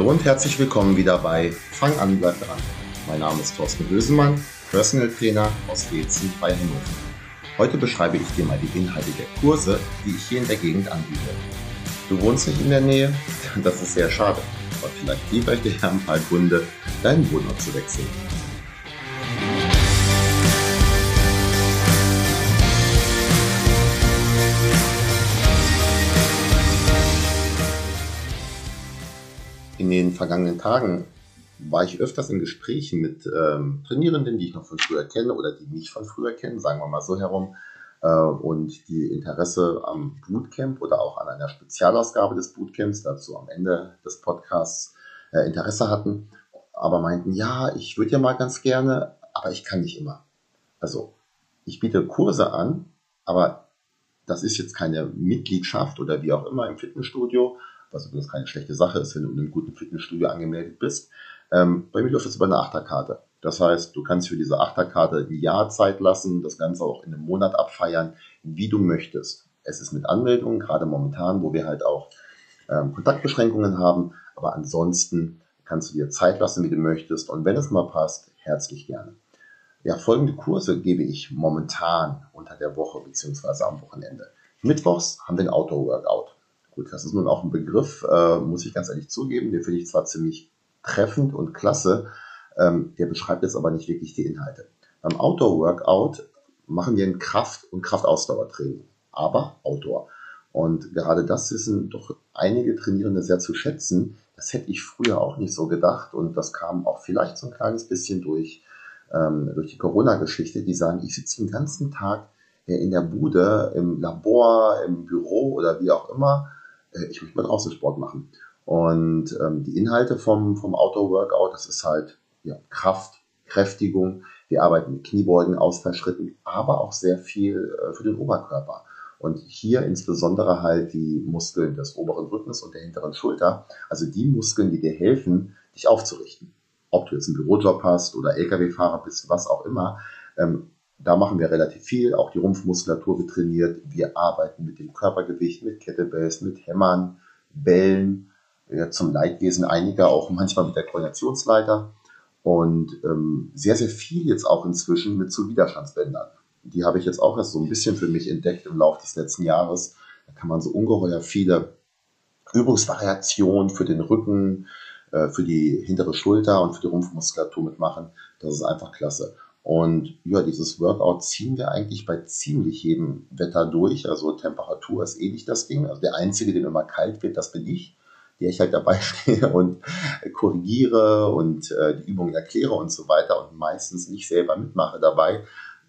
Hallo und herzlich willkommen wieder bei Fang an, bleib dran. Mein Name ist Thorsten Bösemann, Personal Trainer aus Dezen bei Hannover. Heute beschreibe ich dir mal die Inhalte der Kurse, die ich hier in der Gegend anbiete. Du wohnst nicht in der Nähe? Das ist sehr schade. Aber vielleicht liebe ich dir ja ein paar Gründe, deinen Wohnort zu wechseln. In den vergangenen Tagen war ich öfters in Gesprächen mit ähm, Trainierenden, die ich noch von früher kenne oder die mich von früher kennen, sagen wir mal so herum, äh, und die Interesse am Bootcamp oder auch an einer Spezialausgabe des Bootcamps, dazu am Ende des Podcasts äh, Interesse hatten, aber meinten, ja, ich würde ja mal ganz gerne, aber ich kann nicht immer. Also ich biete Kurse an, aber das ist jetzt keine Mitgliedschaft oder wie auch immer im Fitnessstudio, was übrigens keine schlechte Sache ist, wenn du in einem guten Fitnessstudio angemeldet bist. Ähm, bei mir läuft es über eine Achterkarte. Das heißt, du kannst für diese Achterkarte ein Jahr Zeit lassen, das Ganze auch in einem Monat abfeiern, wie du möchtest. Es ist mit Anmeldung, gerade momentan, wo wir halt auch ähm, Kontaktbeschränkungen haben, aber ansonsten kannst du dir Zeit lassen, wie du möchtest. Und wenn es mal passt, herzlich gerne. Ja, folgende Kurse gebe ich momentan unter der Woche bzw. am Wochenende. Mittwochs haben wir ein Outdoor-Workout. Gut, das ist nun auch ein Begriff, äh, muss ich ganz ehrlich zugeben, den finde ich zwar ziemlich treffend und klasse, ähm, der beschreibt jetzt aber nicht wirklich die Inhalte. Beim Outdoor-Workout machen wir ein Kraft- und Kraftausdauertraining, aber Outdoor. Und gerade das wissen doch einige Trainierende sehr zu schätzen. Das hätte ich früher auch nicht so gedacht und das kam auch vielleicht so ein kleines bisschen durch, ähm, durch die Corona-Geschichte. Die sagen, ich sitze den ganzen Tag in der Bude, im Labor, im Büro oder wie auch immer äh, ich möchte mal draußen Sport machen. Und ähm, die Inhalte vom, vom Outdoor-Workout, das ist halt ja, Kraft, Kräftigung. Wir arbeiten mit Kniebeugen, Ausfallschritten, aber auch sehr viel äh, für den Oberkörper. Und hier insbesondere halt die Muskeln des oberen Rückens und der hinteren Schulter, also die Muskeln, die dir helfen, dich aufzurichten. Ob du jetzt einen Bürojob hast oder Lkw-Fahrer bist, was auch immer, ähm, da machen wir relativ viel. Auch die Rumpfmuskulatur wird trainiert. Wir arbeiten mit dem Körpergewicht, mit Kettlebells, mit Hämmern, Bällen, ja, zum Leidwesen einiger auch manchmal mit der Koordinationsleiter. Und ähm, sehr, sehr viel jetzt auch inzwischen mit zu Widerstandsbändern. Die habe ich jetzt auch erst so ein bisschen für mich entdeckt im Laufe des letzten Jahres. Da kann man so ungeheuer viele Übungsvariationen für den Rücken, äh, für die hintere Schulter und für die Rumpfmuskulatur mitmachen. Das ist einfach klasse. Und ja, dieses Workout ziehen wir eigentlich bei ziemlich jedem Wetter durch. Also Temperatur ist eh nicht das Ding. Also der Einzige, dem immer kalt wird, das bin ich, der ich halt dabei stehe und korrigiere und äh, die Übungen erkläre und so weiter und meistens nicht selber mitmache dabei.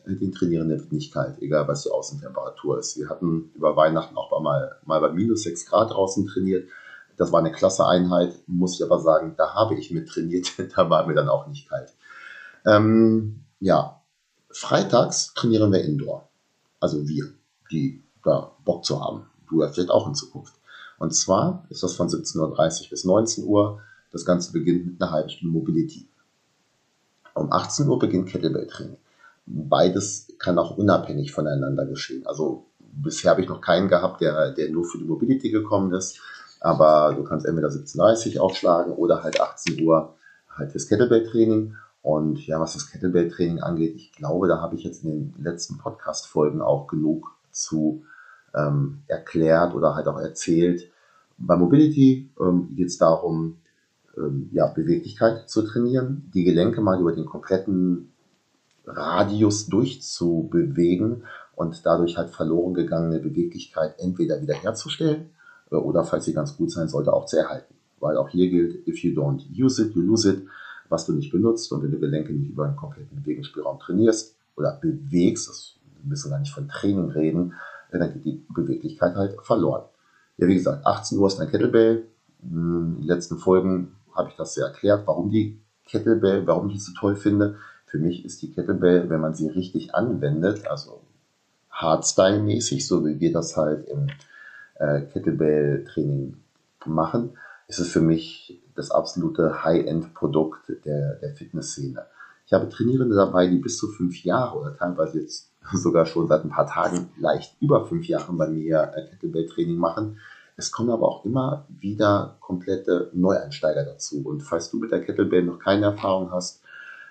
Äh, den Trainierenden wird nicht kalt, egal was die Außentemperatur ist. Wir hatten über Weihnachten auch mal, mal bei minus 6 Grad draußen trainiert. Das war eine klasse Einheit, muss ich aber sagen, da habe ich mit trainiert, da war mir dann auch nicht kalt. Ähm, ja, freitags trainieren wir Indoor. Also wir, die da Bock zu haben. Du ja vielleicht auch in Zukunft. Und zwar ist das von 17.30 Uhr bis 19 Uhr. Das Ganze beginnt mit einer halben Stunde Mobility. Um 18 Uhr beginnt Kettlebell-Training. Beides kann auch unabhängig voneinander geschehen. Also bisher habe ich noch keinen gehabt, der, der nur für die Mobility gekommen ist. Aber du kannst entweder 17.30 Uhr aufschlagen oder halt 18 Uhr halt fürs Kettlebell-Training. Und ja, was das Kettlebell-Training angeht, ich glaube, da habe ich jetzt in den letzten Podcast-Folgen auch genug zu ähm, erklärt oder halt auch erzählt. Bei Mobility ähm, geht es darum, ähm, ja, Beweglichkeit zu trainieren, die Gelenke mal über den kompletten Radius durchzubewegen und dadurch halt verloren gegangene Beweglichkeit entweder wiederherzustellen äh, oder, falls sie ganz gut sein sollte, auch zu erhalten. Weil auch hier gilt, if you don't use it, you lose it was du nicht benutzt und wenn du Gelenke nicht über einen kompletten Bewegungsspielraum trainierst oder bewegst, das, wir müssen gar nicht von Training reden, dann geht die Beweglichkeit halt verloren. Ja, wie gesagt, 18 Uhr ist ein Kettlebell. In den letzten Folgen habe ich das sehr erklärt, warum die Kettlebell, warum ich sie so toll finde. Für mich ist die Kettlebell, wenn man sie richtig anwendet, also Hardstyle-mäßig, so wie wir das halt im äh, Kettlebell-Training machen, ist es für mich das absolute High-End-Produkt der, der Fitnessszene. Ich habe Trainierende dabei, die bis zu fünf Jahre oder teilweise jetzt sogar schon seit ein paar Tagen leicht über fünf Jahren bei mir Kettlebell-Training machen. es kommen aber auch immer wieder komplette Neueinsteiger dazu. Und falls du mit der Kettlebell noch keine Erfahrung hast,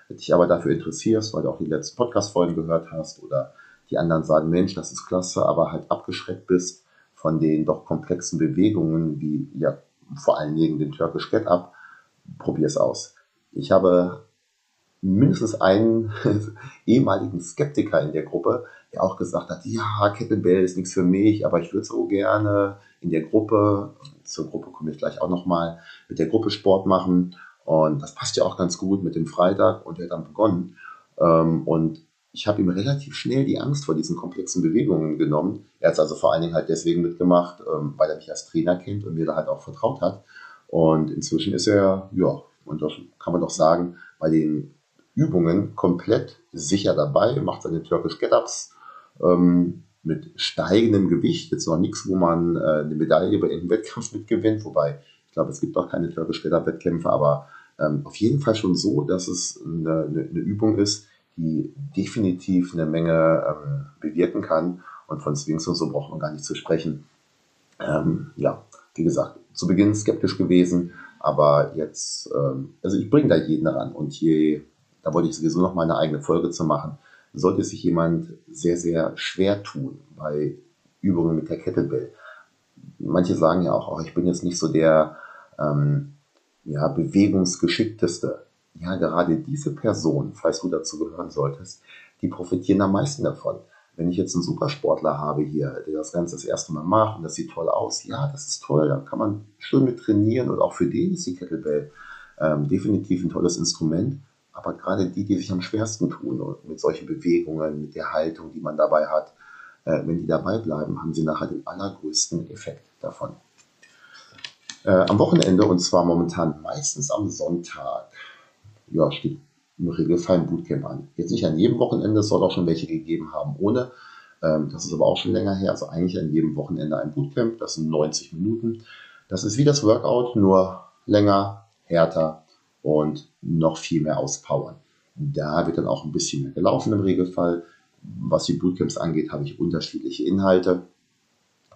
dich aber dafür interessierst, weil du auch die letzten Podcast-Folgen gehört hast oder die anderen sagen, Mensch, das ist klasse, aber halt abgeschreckt bist von den doch komplexen Bewegungen, wie ja vor allen Dingen den Turkish Get Up, probier es aus. Ich habe mindestens einen ehemaligen Skeptiker in der Gruppe, der auch gesagt hat, ja, Kettlebell ist nichts für mich, aber ich würde so gerne in der Gruppe, zur Gruppe komme ich gleich auch nochmal, mit der Gruppe Sport machen. Und das passt ja auch ganz gut mit dem Freitag und der hat dann begonnen. Ähm, und ich habe ihm relativ schnell die Angst vor diesen komplexen Bewegungen genommen. Er hat es also vor allen Dingen halt deswegen mitgemacht, ähm, weil er mich als Trainer kennt und mir da halt auch vertraut hat. Und inzwischen ist er, ja, und das kann man doch sagen, bei den Übungen komplett sicher dabei, macht seine Turkish Get-Ups ähm, mit steigendem Gewicht. Jetzt noch nichts, wo man äh, eine Medaille bei irgendeinem Wettkampf mitgewinnt, wobei ich glaube, es gibt auch keine Turkish Get-Up-Wettkämpfe, aber ähm, auf jeden Fall schon so, dass es eine, eine, eine Übung ist, die definitiv eine Menge ähm, bewirken kann. Und von Swings und so braucht man gar nicht zu sprechen. Ähm, ja, wie gesagt, zu Beginn skeptisch gewesen, aber jetzt, ähm, also ich bringe da jeden ran. Und je, da wollte ich sowieso noch mal eine eigene Folge zu machen, sollte sich jemand sehr, sehr schwer tun bei Übungen mit der Kettlebell. Manche sagen ja auch, oh, ich bin jetzt nicht so der ähm, ja, bewegungsgeschickteste ja, gerade diese Person, falls du dazu gehören solltest, die profitieren am meisten davon. Wenn ich jetzt einen Supersportler habe hier, der das Ganze das erste Mal macht und das sieht toll aus, ja, das ist toll, da kann man schön mit trainieren und auch für den ist die Kettlebell ähm, definitiv ein tolles Instrument. Aber gerade die, die sich am schwersten tun mit solchen Bewegungen, mit der Haltung, die man dabei hat, äh, wenn die dabei bleiben, haben sie nachher den allergrößten Effekt davon. Äh, am Wochenende und zwar momentan meistens am Sonntag ja, steht im Regelfall ein Bootcamp an. Jetzt nicht an jedem Wochenende, es soll auch schon welche gegeben haben ohne. Ähm, das ist aber auch schon länger her. Also eigentlich an jedem Wochenende ein Bootcamp. Das sind 90 Minuten. Das ist wie das Workout, nur länger, härter und noch viel mehr auspowern. Da wird dann auch ein bisschen mehr gelaufen im Regelfall. Was die Bootcamps angeht, habe ich unterschiedliche Inhalte.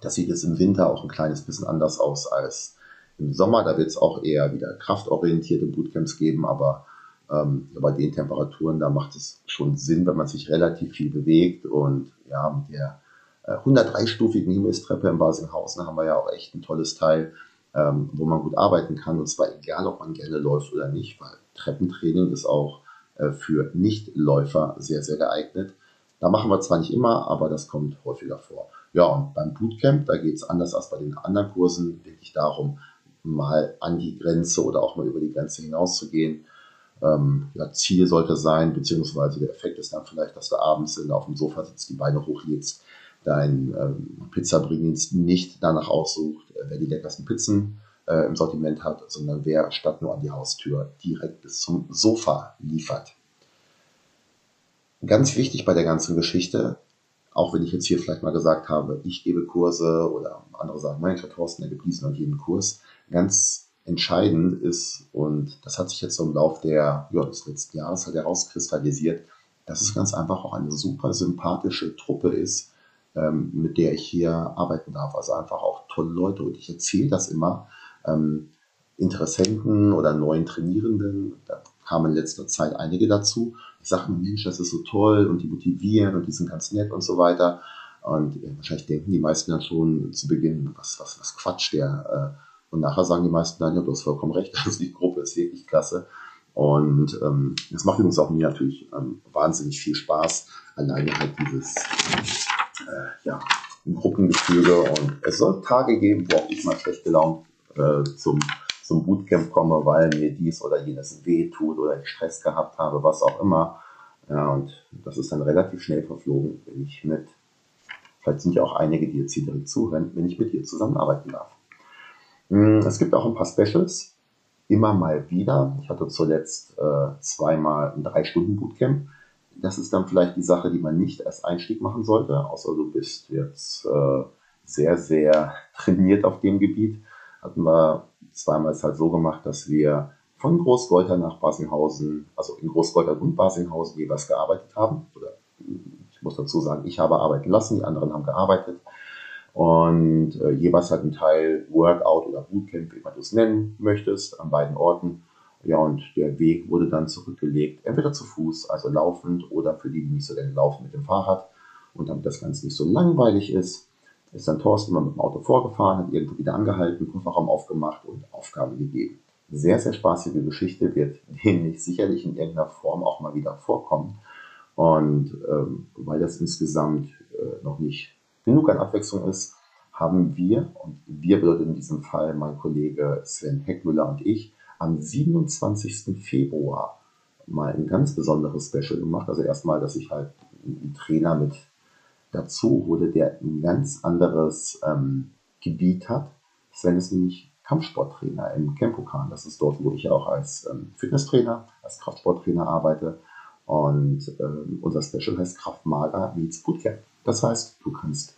Das sieht jetzt im Winter auch ein kleines bisschen anders aus als im Sommer. Da wird es auch eher wieder kraftorientierte Bootcamps geben, aber ähm, bei den Temperaturen, da macht es schon Sinn, wenn man sich relativ viel bewegt. Und ja, mit der äh, 103-stufigen Himmelstreppe in Basinghausen haben wir ja auch echt ein tolles Teil, ähm, wo man gut arbeiten kann. Und zwar egal, ob man gerne läuft oder nicht, weil Treppentraining ist auch äh, für Nichtläufer sehr, sehr geeignet. Da machen wir zwar nicht immer, aber das kommt häufiger vor. Ja, und beim Bootcamp, da geht es anders als bei den anderen Kursen wirklich darum, mal an die Grenze oder auch mal über die Grenze hinaus zu gehen ähm, ja, Ziel sollte sein, beziehungsweise der Effekt ist dann vielleicht, dass du abends auf dem Sofa sitzt, die Beine hochlegst, dein ähm, Pizzabringdienst nicht danach aussucht, äh, wer die leckersten Pizzen äh, im Sortiment hat, sondern wer statt nur an die Haustür direkt bis zum Sofa liefert. Ganz wichtig bei der ganzen Geschichte, auch wenn ich jetzt hier vielleicht mal gesagt habe, ich gebe Kurse oder andere sagen, mein Thorsten, der gibt diesen und jeden Kurs, ganz entscheidend ist, und das hat sich jetzt so im Laufe der, ja, des letzten Jahres halt herauskristallisiert, dass es ganz einfach auch eine super sympathische Truppe ist, ähm, mit der ich hier arbeiten darf. Also einfach auch tolle Leute. Und ich erzähle das immer ähm, Interessenten oder neuen Trainierenden. Da kamen in letzter Zeit einige dazu. Die sagen, Mensch, das ist so toll und die motivieren und die sind ganz nett und so weiter. Und ja, wahrscheinlich denken die meisten dann schon zu Beginn, was, was, was quatscht der? Äh, und nachher sagen die meisten dann, ja, du hast vollkommen recht, also die Gruppe ist wirklich klasse. Und ähm, das macht übrigens auch mir natürlich ähm, wahnsinnig viel Spaß, alleine halt dieses äh, ja, Gruppengefüge. Und es soll Tage geben, wo auch ich mal schlecht gelaunt äh, zum, zum Bootcamp komme, weil mir dies oder jenes weh tut oder ich Stress gehabt habe, was auch immer. Ja, und das ist dann relativ schnell verflogen, wenn ich mit, vielleicht sind ja auch einige, die jetzt hier direkt zuhören, wenn ich mit dir zusammenarbeiten darf. Hm, es gibt auch ein paar Specials, immer mal wieder. Ich hatte zuletzt äh, zweimal ein Drei-Stunden-Bootcamp. Das ist dann vielleicht die Sache, die man nicht als Einstieg machen sollte, außer du bist jetzt äh, sehr, sehr trainiert auf dem Gebiet. Hatten wir zweimal es halt so gemacht, dass wir von Großgolter nach Basinghausen, also in Großgolter und Basinghausen jeweils gearbeitet haben. Oder ich muss dazu sagen, ich habe arbeiten lassen, die anderen haben gearbeitet. Und äh, jeweils hat ein Teil Workout oder Bootcamp, wie man du es nennen möchtest, an beiden Orten. Ja, und der Weg wurde dann zurückgelegt, entweder zu Fuß, also laufend, oder für die, die nicht so gerne laufen, mit dem Fahrrad. Und damit das Ganze nicht so langweilig ist, ist dann Thorsten mal mit dem Auto vorgefahren, hat irgendwo wieder angehalten, Kofferraum aufgemacht und Aufgabe gegeben. Sehr, sehr spaßige Geschichte, wird demnächst sicherlich in irgendeiner Form auch mal wieder vorkommen. Und ähm, weil das insgesamt äh, noch nicht genug an Abwechslung ist, haben wir, und wir bedeutet in diesem Fall mein Kollege Sven Heckmüller und ich, am 27. Februar mal ein ganz besonderes Special gemacht. Also erstmal, dass ich halt einen Trainer mit dazu hole, der ein ganz anderes ähm, Gebiet hat. Sven ist nämlich Kampfsporttrainer im Campokan. Das ist dort, wo ich auch als ähm, Fitnesstrainer, als Kraftsporttrainer arbeite. Und ähm, unser Special heißt Kraftmager meets Bootcamp. Das heißt, du kannst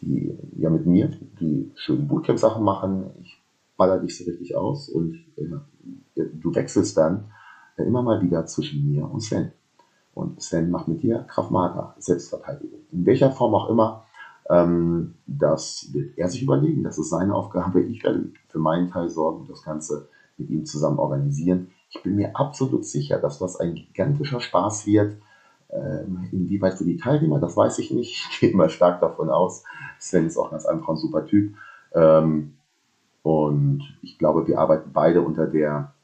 die, ja mit mir die schönen Bootcamp-Sachen machen. Ich baller dich so richtig aus und äh, du wechselst dann äh, immer mal wieder zwischen mir und Sven. Und Sven macht mit dir Kraftmager, Selbstverteidigung. In welcher Form auch immer, ähm, das wird er sich überlegen. Das ist seine Aufgabe. Ich werde für meinen Teil sorgen und das Ganze mit ihm zusammen organisieren. Ich bin mir absolut sicher, dass das ein gigantischer Spaß wird. Ähm, inwieweit für die Teilnehmer, das weiß ich nicht. Ich gehe mal stark davon aus. Sven ist auch ganz einfach ein super Typ. Ähm, und ich glaube, wir arbeiten beide unter der,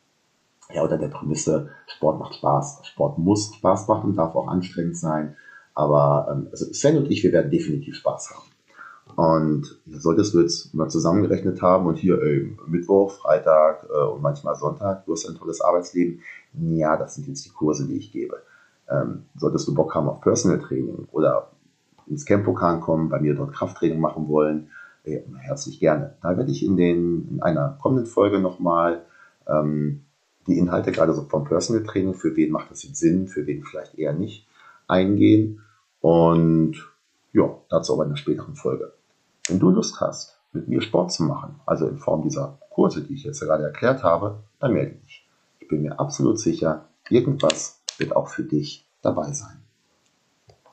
ja, unter der Prämisse, Sport macht Spaß. Sport muss Spaß machen, darf auch anstrengend sein. Aber ähm, also Sven und ich, wir werden definitiv Spaß haben. Und solltest du jetzt mal zusammengerechnet haben und hier ey, Mittwoch, Freitag äh, und manchmal Sonntag, du hast ein tolles Arbeitsleben, ja, das sind jetzt die Kurse, die ich gebe. Ähm, solltest du Bock haben auf Personal Training oder ins Campokan kommen, bei mir dort Krafttraining machen wollen, äh, herzlich gerne. Da werde ich in, den, in einer kommenden Folge nochmal ähm, die Inhalte gerade so vom Personal Training, für wen macht das jetzt Sinn, für wen vielleicht eher nicht, eingehen. Und ja, dazu aber in einer späteren Folge. Wenn du Lust hast, mit mir Sport zu machen, also in Form dieser Kurse, die ich jetzt gerade erklärt habe, dann melde dich. Ich bin mir absolut sicher, irgendwas wird auch für dich dabei sein.